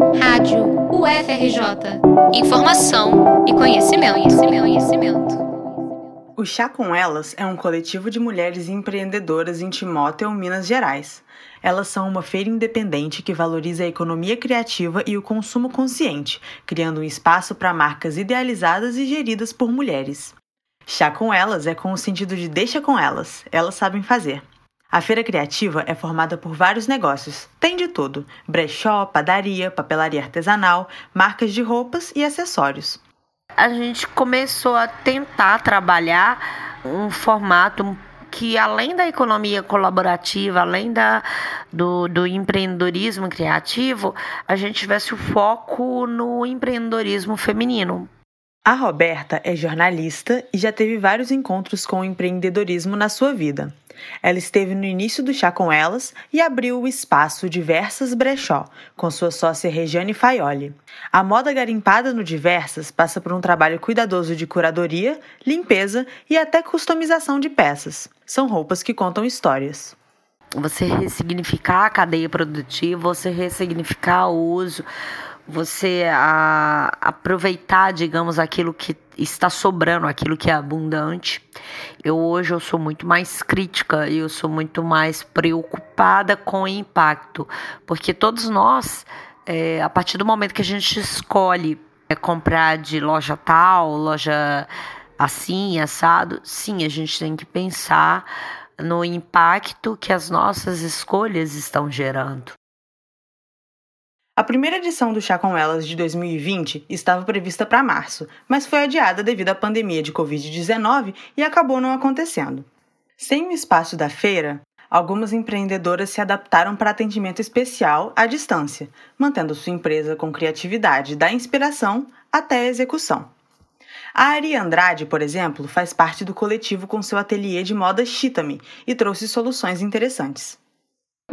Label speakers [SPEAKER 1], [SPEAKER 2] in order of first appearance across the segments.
[SPEAKER 1] Rádio UFRJ. Informação e conhecimento, conhecimento, conhecimento.
[SPEAKER 2] O Chá com Elas é um coletivo de mulheres empreendedoras em Timóteo, Minas Gerais. Elas são uma feira independente que valoriza a economia criativa e o consumo consciente, criando um espaço para marcas idealizadas e geridas por mulheres. Chá com Elas é com o sentido de deixa com elas, elas sabem fazer. A feira criativa é formada por vários negócios. Tem de tudo: brechó, padaria, papelaria artesanal, marcas de roupas e acessórios.
[SPEAKER 3] A gente começou a tentar trabalhar um formato que além da economia colaborativa, além da, do, do empreendedorismo criativo, a gente tivesse o foco no empreendedorismo feminino.
[SPEAKER 2] A Roberta é jornalista e já teve vários encontros com o empreendedorismo na sua vida. Ela esteve no início do Chá com Elas e abriu o espaço Diversas Brechó, com sua sócia Regiane Faioli. A moda garimpada no Diversas passa por um trabalho cuidadoso de curadoria, limpeza e até customização de peças. São roupas que contam histórias
[SPEAKER 3] você ressignificar a cadeia produtiva, você ressignificar o uso, você a, aproveitar, digamos, aquilo que está sobrando, aquilo que é abundante. Eu hoje eu sou muito mais crítica e eu sou muito mais preocupada com o impacto, porque todos nós, é, a partir do momento que a gente escolhe é, comprar de loja tal, loja assim, assado, sim, a gente tem que pensar no impacto que as nossas escolhas estão gerando.
[SPEAKER 2] A primeira edição do Chá com Elas de 2020 estava prevista para março, mas foi adiada devido à pandemia de Covid-19 e acabou não acontecendo. Sem o espaço da feira, algumas empreendedoras se adaptaram para atendimento especial à distância, mantendo sua empresa com criatividade da inspiração até a execução. A Ari Andrade, por exemplo, faz parte do coletivo com seu ateliê de moda Chitami e trouxe soluções interessantes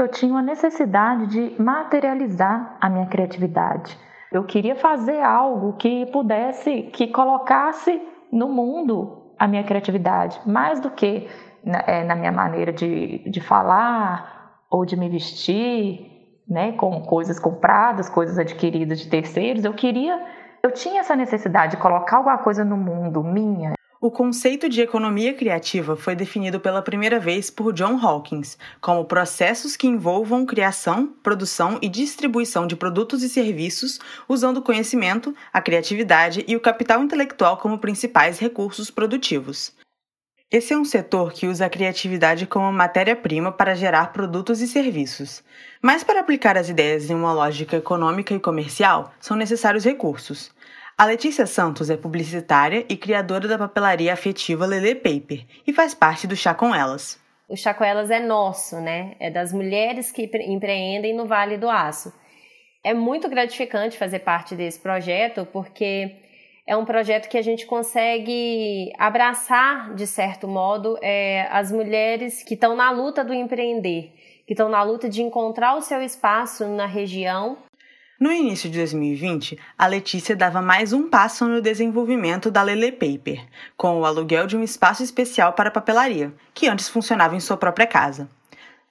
[SPEAKER 4] eu tinha uma necessidade de materializar a minha criatividade. Eu queria fazer algo que pudesse, que colocasse no mundo a minha criatividade, mais do que na, é, na minha maneira de, de falar ou de me vestir, né, com coisas compradas, coisas adquiridas de terceiros. Eu queria, eu tinha essa necessidade de colocar alguma coisa no mundo minha,
[SPEAKER 2] o conceito de economia criativa foi definido pela primeira vez por John Hawkins como processos que envolvam criação, produção e distribuição de produtos e serviços usando o conhecimento, a criatividade e o capital intelectual como principais recursos produtivos. Esse é um setor que usa a criatividade como matéria-prima para gerar produtos e serviços. Mas para aplicar as ideias em uma lógica econômica e comercial, são necessários recursos. A Letícia Santos é publicitária e criadora da papelaria afetiva Lele Paper e faz parte do Chá com Elas.
[SPEAKER 5] O Chá com Elas é nosso, né? É das mulheres que empreendem no Vale do Aço. É muito gratificante fazer parte desse projeto porque é um projeto que a gente consegue abraçar, de certo modo, é, as mulheres que estão na luta do empreender, que estão na luta de encontrar o seu espaço na região
[SPEAKER 2] no início de 2020, a Letícia dava mais um passo no desenvolvimento da Lele Paper, com o aluguel de um espaço especial para papelaria, que antes funcionava em sua própria casa.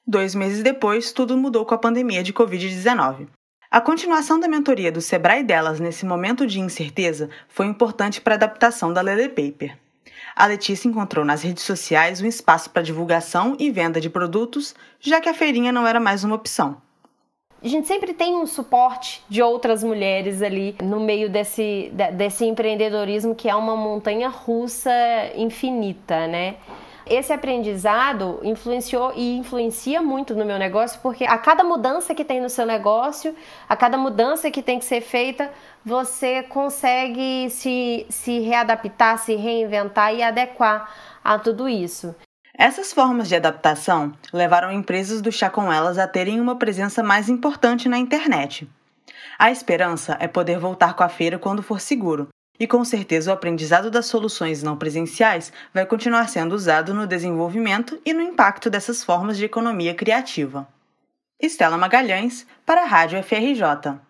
[SPEAKER 2] Dois meses depois, tudo mudou com a pandemia de Covid-19. A continuação da mentoria do Sebrae delas nesse momento de incerteza foi importante para a adaptação da Lele Paper. A Letícia encontrou nas redes sociais um espaço para divulgação e venda de produtos, já que a feirinha não era mais uma opção
[SPEAKER 5] a gente sempre tem um suporte de outras mulheres ali no meio desse, desse empreendedorismo que é uma montanha russa infinita, né? Esse aprendizado influenciou e influencia muito no meu negócio, porque a cada mudança que tem no seu negócio, a cada mudança que tem que ser feita, você consegue se, se readaptar, se reinventar e adequar a tudo isso.
[SPEAKER 2] Essas formas de adaptação levaram empresas do chá com elas a terem uma presença mais importante na internet. A esperança é poder voltar com a feira quando for seguro, e com certeza o aprendizado das soluções não presenciais vai continuar sendo usado no desenvolvimento e no impacto dessas formas de economia criativa. Estela Magalhães, para a Rádio FRJ.